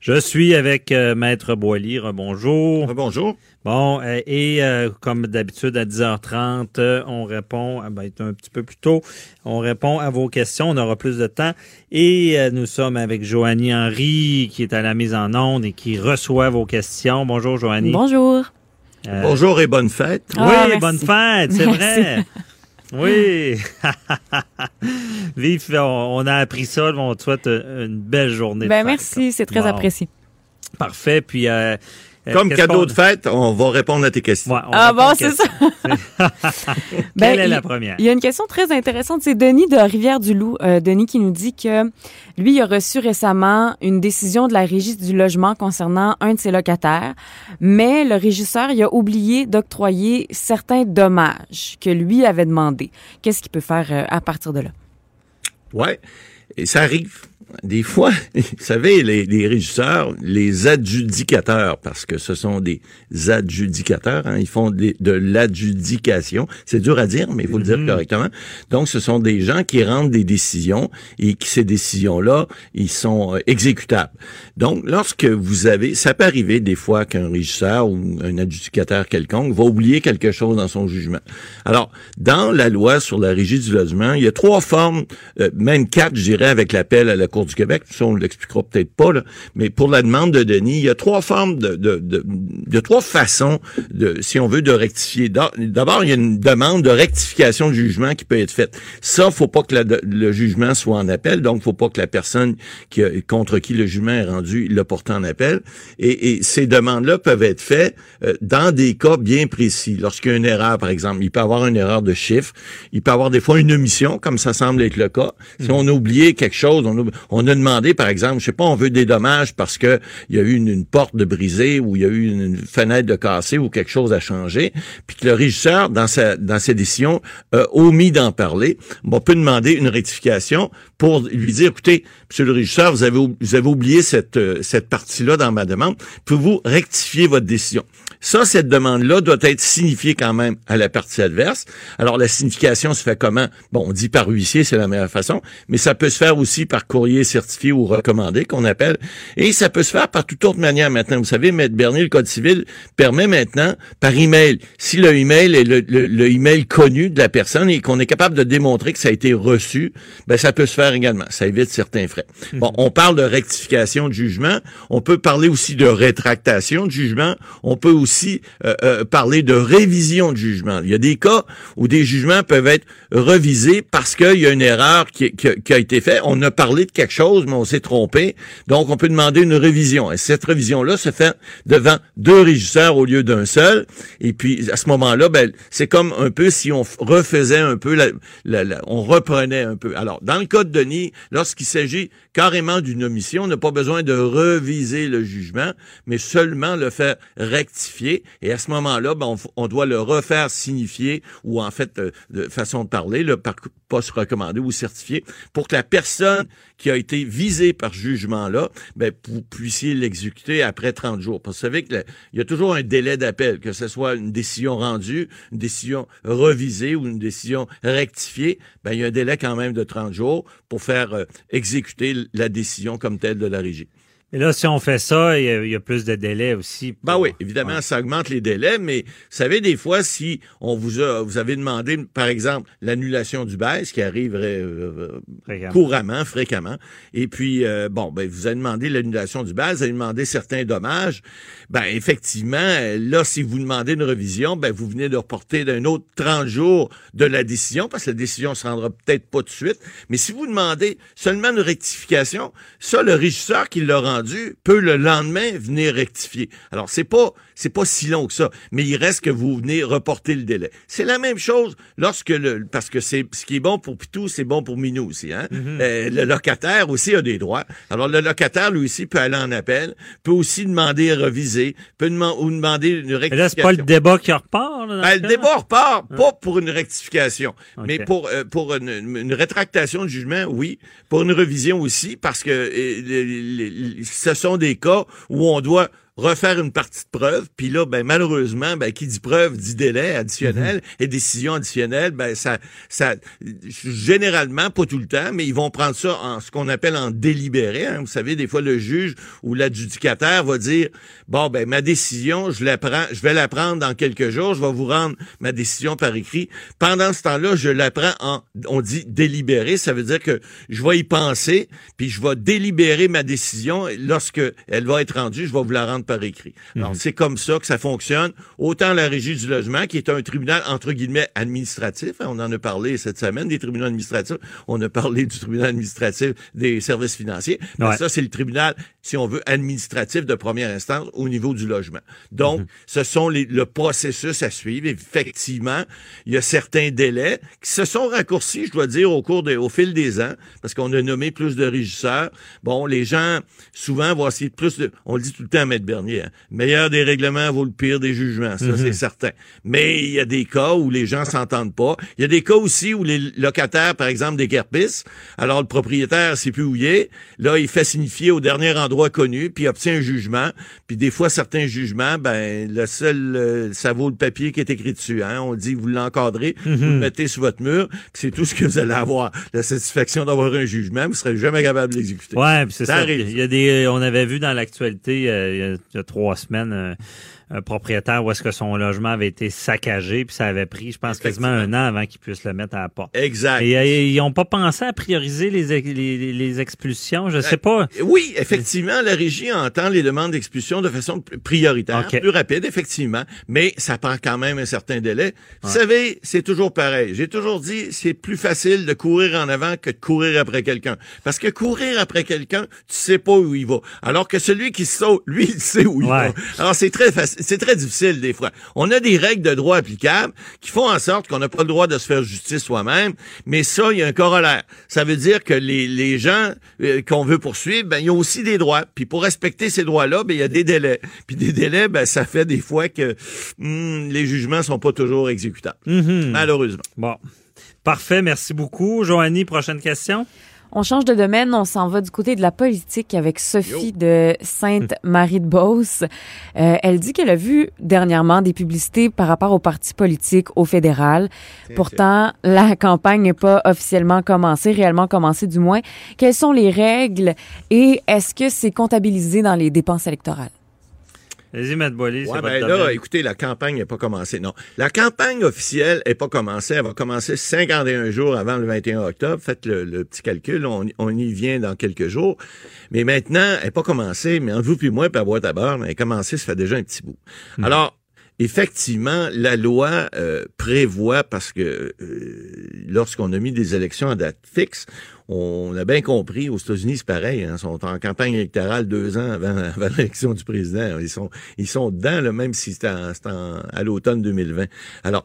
Je suis avec euh, Maître Boily. Bonjour. Bonjour. Bon, euh, et euh, comme d'habitude, à 10h30, on répond, ah, ben, un petit peu plus tôt, on répond à vos questions. On aura plus de temps. Et nous sommes avec Joanie Henry, qui est à la mise en onde et qui reçoit vos questions. Bonjour, Joanie. Bonjour. Bonjour et bonne fête. Ah, oui, bonne fête, c'est vrai. Oui. Vive, on, a appris ça. On te souhaite une belle journée. Ben, merci, c'est très apprécié. Parfait. Puis, euh, euh, Comme cadeau de fête, on va répondre à tes questions. ah bon, c'est ça. Ben, Quelle est la première? Il y a une question très intéressante. C'est Denis de Rivière-du-Loup. Euh, Denis qui nous dit que lui, il a reçu récemment une décision de la Régie du logement concernant un de ses locataires, mais le régisseur il a oublié d'octroyer certains dommages que lui avait demandé. Qu'est-ce qu'il peut faire euh, à partir de là? Ouais, et ça arrive des fois, vous savez, les, les, régisseurs, les adjudicateurs, parce que ce sont des adjudicateurs, hein, ils font de l'adjudication. C'est dur à dire, mais il faut le dire mm-hmm. correctement. Donc, ce sont des gens qui rendent des décisions et qui ces décisions-là, ils sont euh, exécutables. Donc, lorsque vous avez, ça peut arriver des fois qu'un régisseur ou un adjudicateur quelconque va oublier quelque chose dans son jugement. Alors, dans la loi sur la régie du logement, il y a trois formes, euh, même quatre, je dirais, avec l'appel à la Cour du Québec, ça on l'expliquera peut-être pas, là, mais pour la demande de Denis, il y a trois formes de, de, de, trois façons, de, si on veut, de rectifier. D'abord, il y a une demande de rectification de jugement qui peut être faite. Ça, faut pas que le jugement soit en appel, donc faut pas que la personne qui contre qui le jugement est rendu le porte en appel. Et, et ces demandes-là peuvent être faites euh, dans des cas bien précis. Lorsqu'il y a une erreur, par exemple, il peut avoir une erreur de chiffre, il peut y avoir des fois une omission, comme ça semble être le cas. Si mmh. on a oublié quelque chose, on, a demandé, par exemple, je sais pas, on veut des dommages parce que il y a eu une, porte de brisée ou il y a eu une, fenêtre de cassée ou quelque chose a changé, puis que le régisseur, dans sa dans ses décisions, a omis d'en parler, on peut demander une rectification pour lui dire, écoutez, monsieur le régisseur, vous avez, vous avez oublié cette, euh, cette partie-là dans ma demande, pouvez-vous rectifier votre décision? Ça, cette demande-là doit être signifiée quand même à la partie adverse. Alors, la signification se fait comment? Bon, on dit par huissier, c'est la meilleure façon, mais ça peut se faire aussi par courrier certifié ou recommandé, qu'on appelle, et ça peut se faire par toute autre manière maintenant. Vous savez, Maître Bernier, le Code civil permet maintenant par email, si le email est le, le, email connu de la personne et qu'on est capable de démontrer que ça a été reçu, ben ça peut se faire également. Ça évite certains frais. Bon, mhm. on parle de rectification de jugement. On peut parler aussi de rétractation de jugement. On peut aussi euh, euh, parler de révision de jugement. Il y a des cas où des jugements peuvent être revisés parce qu'il y a une erreur qui, qui, a été faite. On a parlé de quelque chose, mais on s'est trompé. Donc, on peut demander une révision. Et cette révision-là se fait devant deux régisseurs au lieu d'un seul. Et puis, à ce moment-là, ben, c'est comme un peu si on refaisait un peu, la, la, on reprenait un peu. Alors, dans le cas de Lorsqu'il s'agit carrément d'une omission, on n'a pas besoin de reviser le jugement, mais seulement le faire rectifier. Et à ce moment-là, ben, on, doit le refaire signifier ou en fait, euh, de façon de parler, le poste recommandé ou certifié, pour que la personne qui a été visée par jugement-là, ben, vous puissiez l'exécuter après 30 jours. Parce que vous savez qu'il y a toujours un délai d'appel, que ce soit une décision rendue, une décision revisée ou une décision rectifiée, ben, il y a un délai quand même de 30 jours pour faire euh, exécuter la décision comme telle de la régie. Et là, si on fait ça, il y a, plus de délais aussi. Ben oui, évidemment, ça augmente les délais, mais vous savez, des fois, si on vous a, vous avez demandé, par exemple, l'annulation du bail, ce qui arrive euh, couramment, fréquemment, et puis, euh, bon, ben, vous avez demandé l'annulation du bail, vous avez demandé certains dommages, ben, effectivement, là, si vous demandez une révision, ben, vous venez de reporter d'un autre 30 jours de la décision, parce que la décision se rendra peut-être pas tout de suite, mais si vous demandez seulement une rectification, ça, le régisseur qui l'a rendu peut le lendemain venir rectifier. Alors, c'est pas, c'est pas si long que ça, mais il reste que vous venez reporter le délai. C'est la même chose lorsque le, parce que c'est, ce qui est bon pour Pitou, c'est bon pour Minou aussi, hein. Mm-hmm. Euh, le locataire aussi a des droits. Alors, le locataire, lui aussi, peut aller en appel, peut aussi demander à reviser, peut demander, ou demander une rectification. là, c'est pas le débat qui repart, là, ben, Le débat repart, ah. pas pour une rectification, mais pour, euh, pour une, rétractation de jugement, oui. Pour une révision aussi, parce que euh, ce sont des cas où on doit refaire une partie de preuve, puis là, ben malheureusement, ben qui dit preuve dit délai additionnel Mhm. et décision additionnelle, ben ça, ça, généralement pas tout le temps, mais ils vont prendre ça en ce qu'on appelle en délibéré. hein. Vous savez, des fois le juge ou l'adjudicataire va dire, bon ben ma décision, je la prends, je vais la prendre dans quelques jours, je vais vous rendre ma décision par écrit. Pendant ce temps-là, je la prends en, on dit délibéré, ça veut dire que je vais y penser, puis je vais délibérer ma décision. Lorsque elle va être rendue, je vais vous la rendre par écrit. Alors, c'est comme ça que ça fonctionne. Autant la régie du logement, qui est un tribunal, entre guillemets, administratif. hein, on en a parlé cette semaine, des tribunaux administratifs. On a parlé du tribunal administratif des services financiers. Mais Ouais. ça, c'est le tribunal, si on veut, administratif de première instance au niveau du logement. Donc, ce sont les, le processus à suivre. Effectivement, il y a certains délais qui se sont raccourcis, je dois dire, au cours de, au fil des ans, parce qu'on a nommé plus de régisseurs. Bon, les gens, souvent, vont essayer de plus de, on le dit tout le temps à Maître Bernier, hein, meilleur des règlements vaut le pire des jugements, ça, c'est certain. Mais il y a des cas où les gens s'entendent pas. Il y a des cas aussi où les locataires, par exemple, des guerpisses, alors le propriétaire sait plus où il est, là, il fait signifier au dernier endroit connu, puis il obtient un jugement, puis des fois, certains jugements, ben, le seul, euh, ça vaut le papier qui est écrit dessus, hein. On dit, vous l'encadrez, vous le mettez sur votre mur, c'est tout ce que vous allez avoir. La satisfaction d'avoir un jugement, vous serez jamais capable de l'exécuter. Ouais, c'est Ça ça. arrive. Il y a des, on avait vu dans l'actualité euh, il, y a, trois semaines euh, un propriétaire où est-ce que son logement avait été saccagé, puis ça avait pris, je pense, quasiment un an avant qu'il puisse le mettre à la porte. Exact. Et euh, ils n'ont pas pensé à prioriser les, ex- les, les expulsions, je sais pas. Oui, effectivement, la régie entend les demandes d'expulsion de façon prioritaire, plus rapide, effectivement, mais ça prend quand même un certain délai. Vous savez, c'est toujours pareil. J'ai toujours dit, c'est plus facile de courir en avant que de courir après quelqu'un. Parce que courir après quelqu'un, tu sais pas où il va. Alors que celui qui saute, lui, il sait où il Ouais. va. Alors c'est très facile, c'est très difficile des fois. On a des règles de droit applicables qui font en sorte qu'on n'a pas le droit de se faire justice soi-même, mais ça, il y a un corollaire. Ça veut dire que les, les gens euh, qu'on veut poursuivre, ben, ils ont aussi des droits. Puis pour respecter ces droits-là, ben, il y a des délais. Puis des délais, ben, ça fait des fois que hmm, les jugements sont pas toujours exécutables. Mhm. Malheureusement. Bon. Parfait, merci beaucoup. Joanie, prochaine question? On change de domaine, on s'en va du côté de la politique avec Sophie de Sainte-Marie-de-Beauce. Euh, elle dit qu'elle a vu dernièrement des publicités par rapport aux partis politiques au fédéral. Pourtant, la campagne n'est pas officiellement commencée, réellement commencée du moins. Quelles sont les règles et est-ce que c'est comptabilisé dans les dépenses électorales? Vas-y, Matt c'est Ouais, ben domaine. là, écoutez, la campagne n'est pas commencée. Non. La campagne officielle n'est pas commencée. Elle va commencer 51 jours avant le 21 octobre. Faites le, le petit calcul. On, on y vient dans quelques jours. Mais maintenant, elle n'est pas commencée. Mais entre vous puis moi, à boîte à beurre, elle est commencée, ça fait déjà un petit bout. Alors, effectivement, la loi euh, prévoit, parce que euh, lorsqu'on a mis des élections à date fixe, on a bien compris, aux États-Unis, c'est pareil, hein, ils sont en campagne électorale deux ans avant, avant l'élection du président. Ils sont, ils sont dedans, là, même si c'est à l'automne 2020. Alors,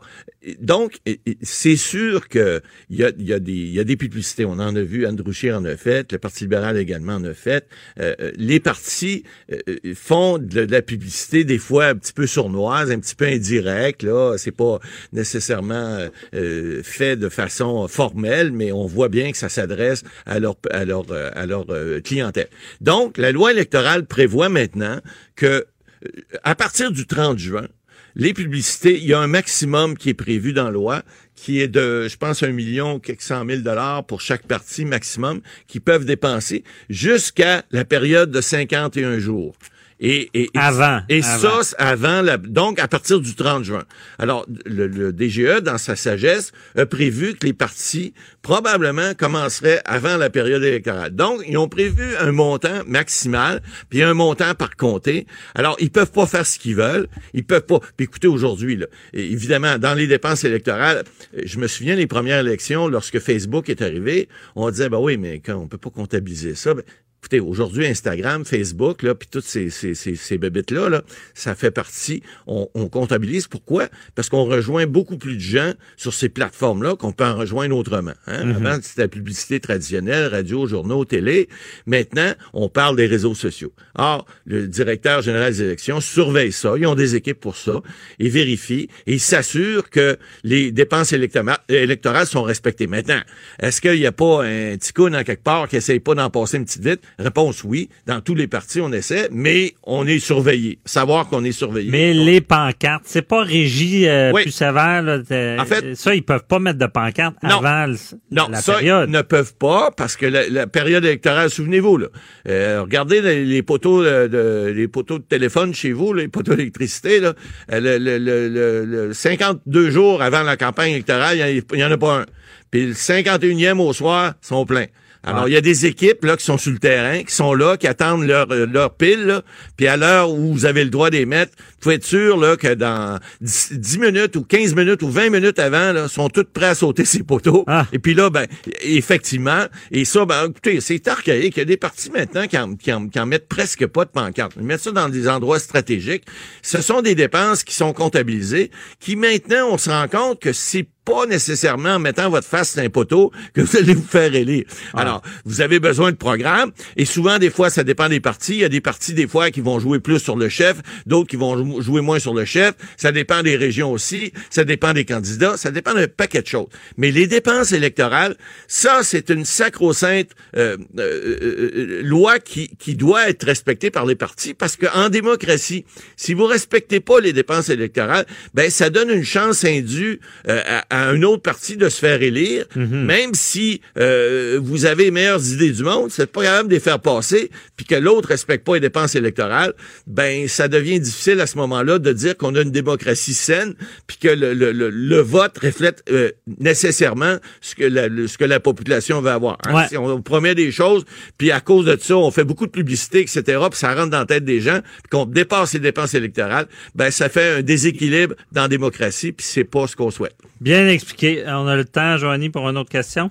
donc, c'est sûr que il y a, y, a des, y a des publicités. On en a vu, Andrew Scheer en a fait, le Parti libéral également en a fait. Euh, euh, les partis euh, euh, font de, de la publicité des fois un petit peu sournoise, un petit peu indirecte. Là, c'est pas nécessairement euh, fait de façon formelle, mais on voit bien que ça s'adresse à leur euh, euh, clientèle. Donc, la loi électorale prévoit maintenant que euh, à partir du 30 juin, les publicités, il y a un maximum qui est prévu dans la loi, qui est de, je pense, un million, quelques cent mille dollars pour chaque parti maximum, qui peuvent dépenser jusqu'à la période de 51 jours. Et, et, Avant, Et avant. ça, avant la, donc à partir du 30 juin. Alors, le, le DGE, dans sa sagesse, a prévu que les partis probablement commenceraient avant la période électorale. Donc, ils ont prévu un montant maximal, puis un montant par comté. Alors, ils peuvent pas faire ce qu'ils veulent. Ils peuvent pas. Puis écoutez, aujourd'hui, là, évidemment, dans les dépenses électorales, je me souviens les premières élections, lorsque Facebook est arrivé, on disait, ben oui, mais quand on peut pas comptabiliser ça, ben, Écoutez, aujourd'hui, Instagram, Facebook, là, puis toutes ces, ces, ces, ces bébites-là, là, ça fait partie, on, on comptabilise. Pourquoi? Parce qu'on rejoint beaucoup plus de gens sur ces plateformes-là qu'on peut en rejoindre autrement. Hein? Avant, c'était la publicité traditionnelle, radio, journaux, télé. Maintenant, on parle des réseaux sociaux. Or, le directeur général des élections surveille ça. Ils ont des équipes pour ça. Ils vérifient et ils s'assurent que les dépenses électorales, sont respectées. Maintenant, est-ce qu'il n'y a pas un petit coup dans quelque part qui essaye pas d'en passer une petite vite? Réponse oui. Dans tous les partis, on essaie, mais on est surveillé. Savoir qu'on est surveillé. Mais les pancartes, c'est pas régi euh, Oui. plus sévère. Là, En fait- ça, ils peuvent pas mettre de pancartes Non. avant le- Non, la ça, période. ils ne peuvent pas parce que la, la période électorale, souvenez-vous, là, euh, regardez les, les poteaux de, de- les poteaux de téléphone chez vous, les poteaux d'électricité, là, euh, le, le, le, le- le 52 jours avant la campagne électorale, il n'y en a pas un. Puis le 51e au soir, sont pleins. Alors, il y a des équipes là qui sont sur le terrain, qui sont là, qui attendent leur, euh, leur pile, là. puis à l'heure où vous avez le droit les mettre, vous pouvez être sûr là, que dans 10, 10 minutes ou 15 minutes ou 20 minutes avant, là, sont toutes prêts à sauter ces poteaux. Ah. Et puis là, ben, effectivement, et ça, ben, écoutez, c'est archaïque. Il y a des partis maintenant qui en, qui, en, qui en mettent presque pas de pancarte. Ils mettent ça dans des endroits stratégiques. Ce sont des dépenses qui sont comptabilisées, qui maintenant, on se rend compte que c'est pas nécessairement en mettant votre face sur un poteau que vous allez vous faire élire. Alors, vous avez besoin de programmes et souvent, des fois, ça dépend des partis. Il y a des partis, des fois, qui vont jouer plus sur le chef, d'autres qui vont jou- jouer moins sur le chef. Ça dépend des régions aussi. Ça dépend des candidats. Ça dépend d'un paquet de choses. Mais les dépenses électorales, ça, c'est une sacro-sainte euh, euh, euh, loi qui, qui doit être respectée par les partis parce qu'en démocratie, si vous respectez pas les dépenses électorales, ben ça donne une chance indue euh, à, à un autre parti de se faire élire, même si euh, vous avez les meilleures idées du monde, c'est pas capable de les faire passer, puis que l'autre respecte pas les dépenses électorales, ben ça devient difficile à ce moment-là de dire qu'on a une démocratie saine, puis que le, le, le, le vote reflète euh, nécessairement ce que la, ce que la population veut avoir. hein. Ouais. Si on promet des choses, puis à cause de ça, on fait beaucoup de publicité, etc., puis ça rentre dans la tête des gens, puis qu'on dépasse les dépenses électorales, ben ça fait un déséquilibre dans la démocratie, puis c'est pas ce qu'on souhaite. Bien expliqué. On a le temps, Joanie, pour une autre question.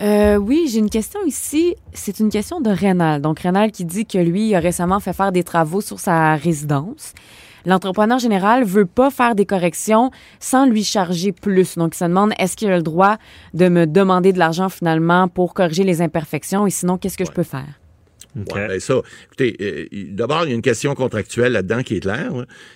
Euh, oui, j'ai une question ici. C'est une question de Rénal. Donc, Rénal qui dit que lui, il a récemment fait faire des travaux sur sa résidence. L'entrepreneur général veut pas faire des corrections sans lui charger plus. Donc, il se demande est-ce qu'il a le droit de me demander de l'argent finalement pour corriger les imperfections? Et sinon, qu'est-ce que je peux faire? Ouais, ben ça, écoutez, euh, d'abord, il y a une question contractuelle là-dedans qui est claire.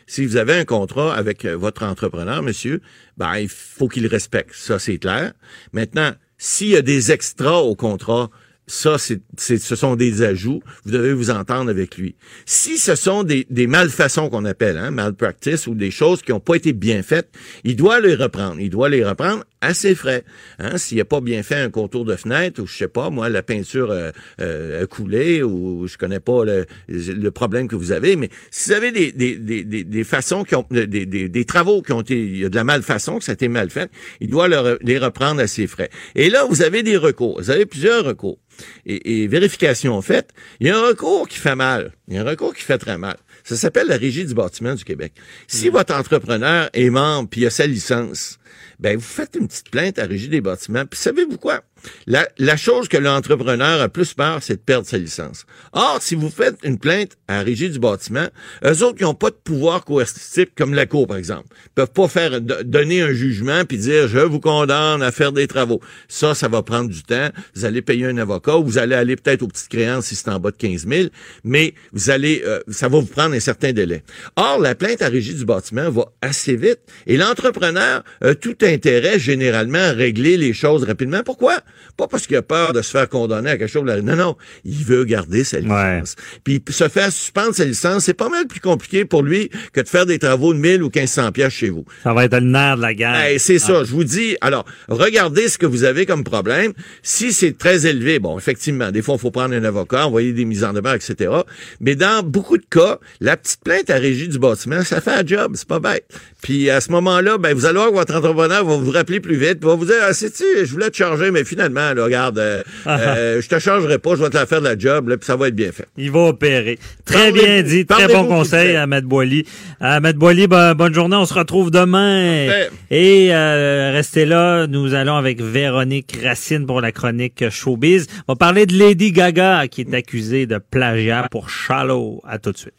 Si vous avez un contrat avec euh, votre entrepreneur, monsieur, ben il faut qu'il respecte. Ça, c'est clair. Maintenant, s'il y a des extras au contrat, ça, c'est- ce sont des ajouts. Vous devez vous entendre avec lui. Si ce sont des, des malfaçons qu'on appelle, hein, malpractice ou des choses qui n'ont pas été bien faites, il doit les reprendre. Il doit les reprendre à ses frais. Hein, s'il n'a pas bien fait un contour de fenêtre ou je sais pas, moi, la peinture euh, euh, a coulé ou je connais pas le, le problème que vous avez, mais si vous avez des, des, des, des, des façons qui ont des, des, des travaux qui ont été, il y a de la malfaçon, que ça a été mal fait, il doit le- les reprendre à ses frais. Et là, vous avez des recours. Vous avez plusieurs recours. Et, et vérification faite, il y a un recours qui fait mal. Il y a un recours qui fait très mal. Ça s'appelle la Régie du bâtiment du Québec. Si votre entrepreneur est membre puis il a sa licence, ben vous faites une petite plainte à Régie des bâtiments. Puis savez-vous quoi? La, la chose que l'entrepreneur a plus peur, c'est de perdre sa licence. Or, si vous faites une plainte à Régie du bâtiment, eux autres qui n'ont pas de pouvoir coercitif comme la Cour, par exemple, peuvent pas faire do- donner un jugement puis dire je vous condamne à faire des travaux. Ça, ça va prendre du temps. Vous allez payer un avocat ou vous allez aller peut-être aux petites créances si c'est en bas de 15 000, mais vous allez, euh, ça va vous prendre un certain délai. Or, la plainte à Régie du bâtiment va assez vite et l'entrepreneur a tout intérêt généralement à régler les choses rapidement. Pourquoi? Pas parce qu'il a peur de se faire condamner à quelque chose. Non, non. Il veut garder sa licence. Puis se faire suspendre sa licence, c'est pas mal plus compliqué pour lui que de faire des travaux de 1000 ou 1500 pièces chez vous. Ça va être le nerf de la guerre. Hey, c'est ça, je vous dis. Alors, regardez ce que vous avez comme problème. Si c'est très élevé, bon, effectivement, des fois, il faut prendre un avocat, envoyer des mises en demeure, etc. Mais dans beaucoup de cas, la petite plainte à régie du bâtiment, ça fait un job, c'est pas bête. Puis à ce moment-là, ben, vous allez voir que votre entrepreneur va vous rappeler plus vite, va vous dire, ah, sais-tu, je voulais te charger, mais finalement, là, regarde, euh, euh, je te chargerai pas, je vais te la faire de la job, là, puis ça va être bien fait. Il va opérer. Très Parlez- bien dit. Très bon conseil à Maître Boily. À Maître Boily, ben, bonne journée. On se retrouve demain. Et euh, restez là. Nous allons avec Véronique Racine pour la chronique Showbiz. On va parler de Lady Gaga qui est accusée de plagiat pour Shallow. À tout de suite.